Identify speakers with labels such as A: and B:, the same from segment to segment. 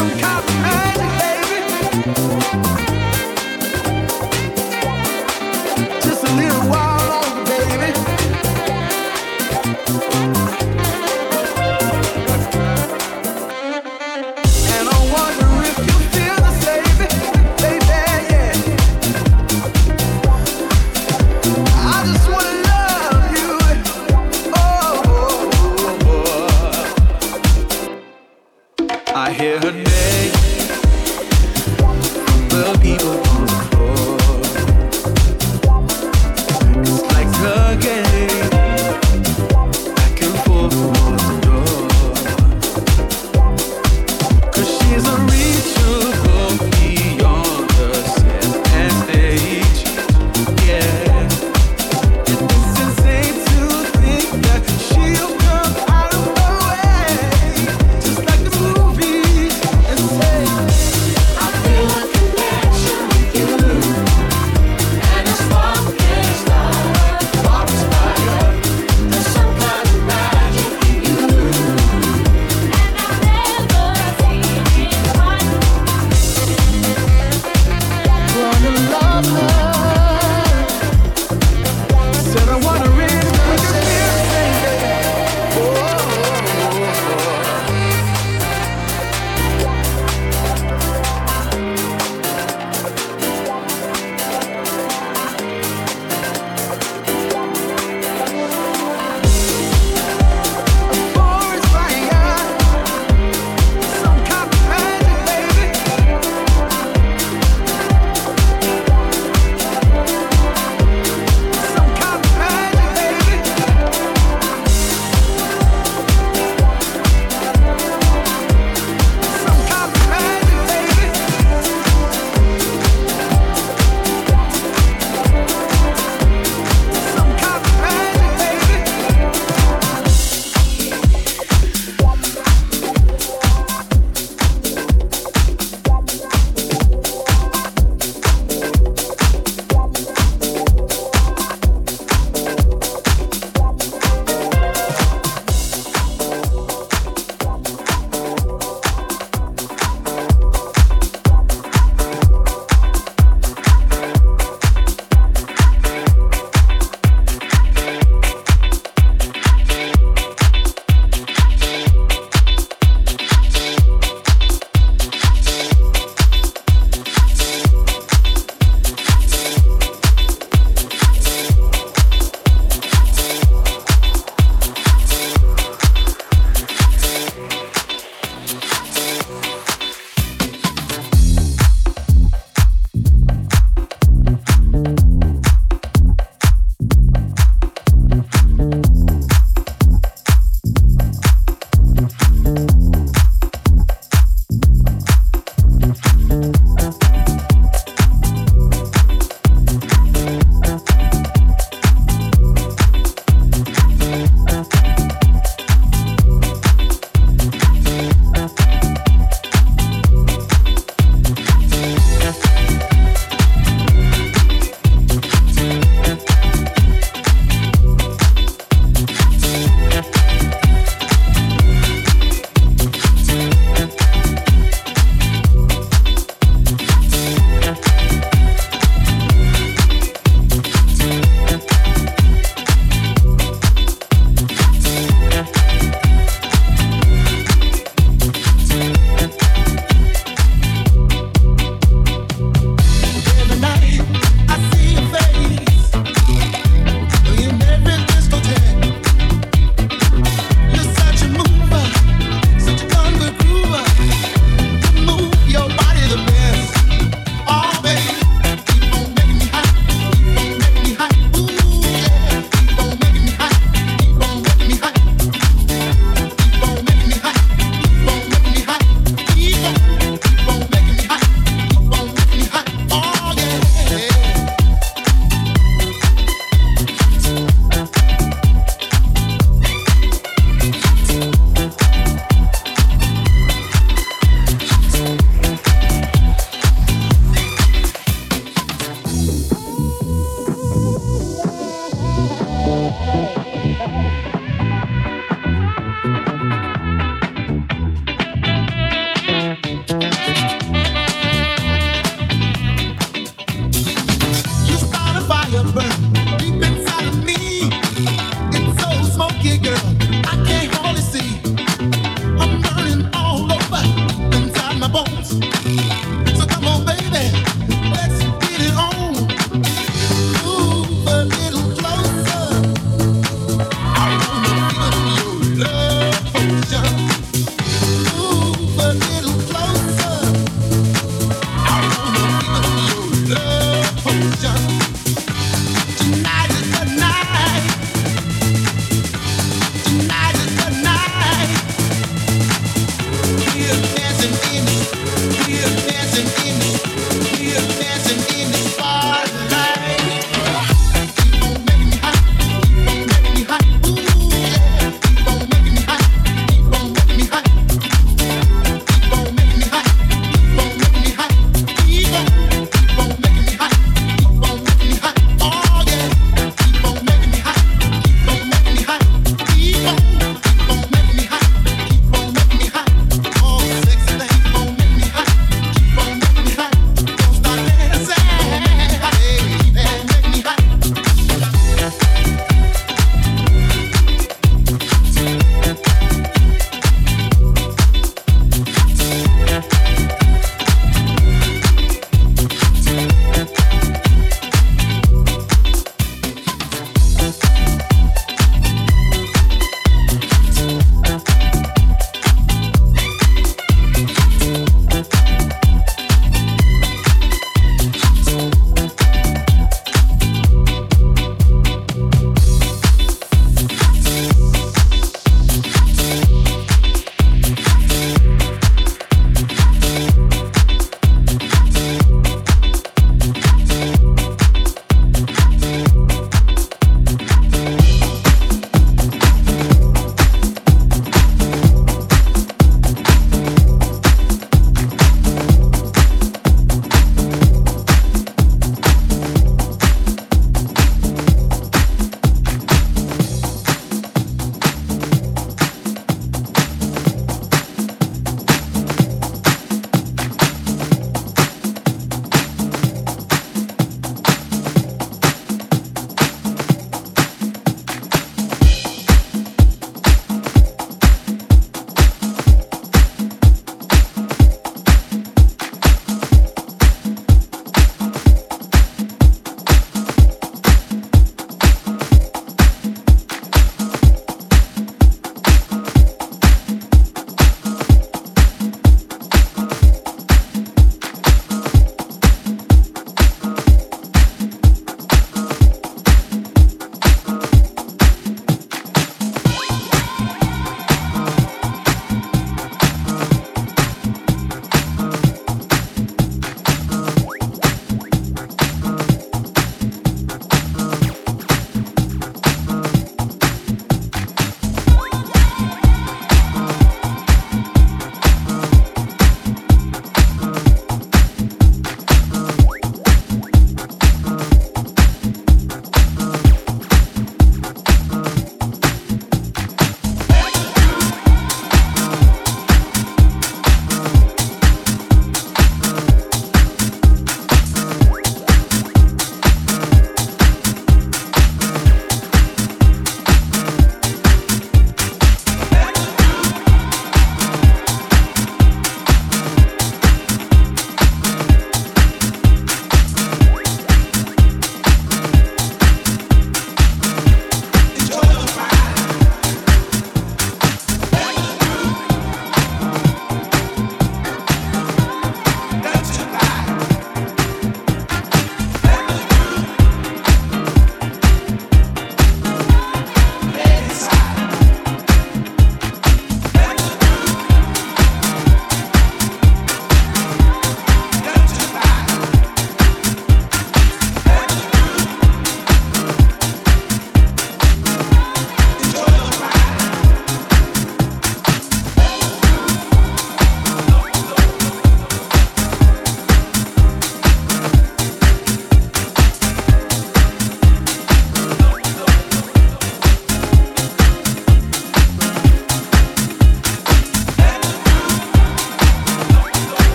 A: some cop.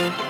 A: Thank you.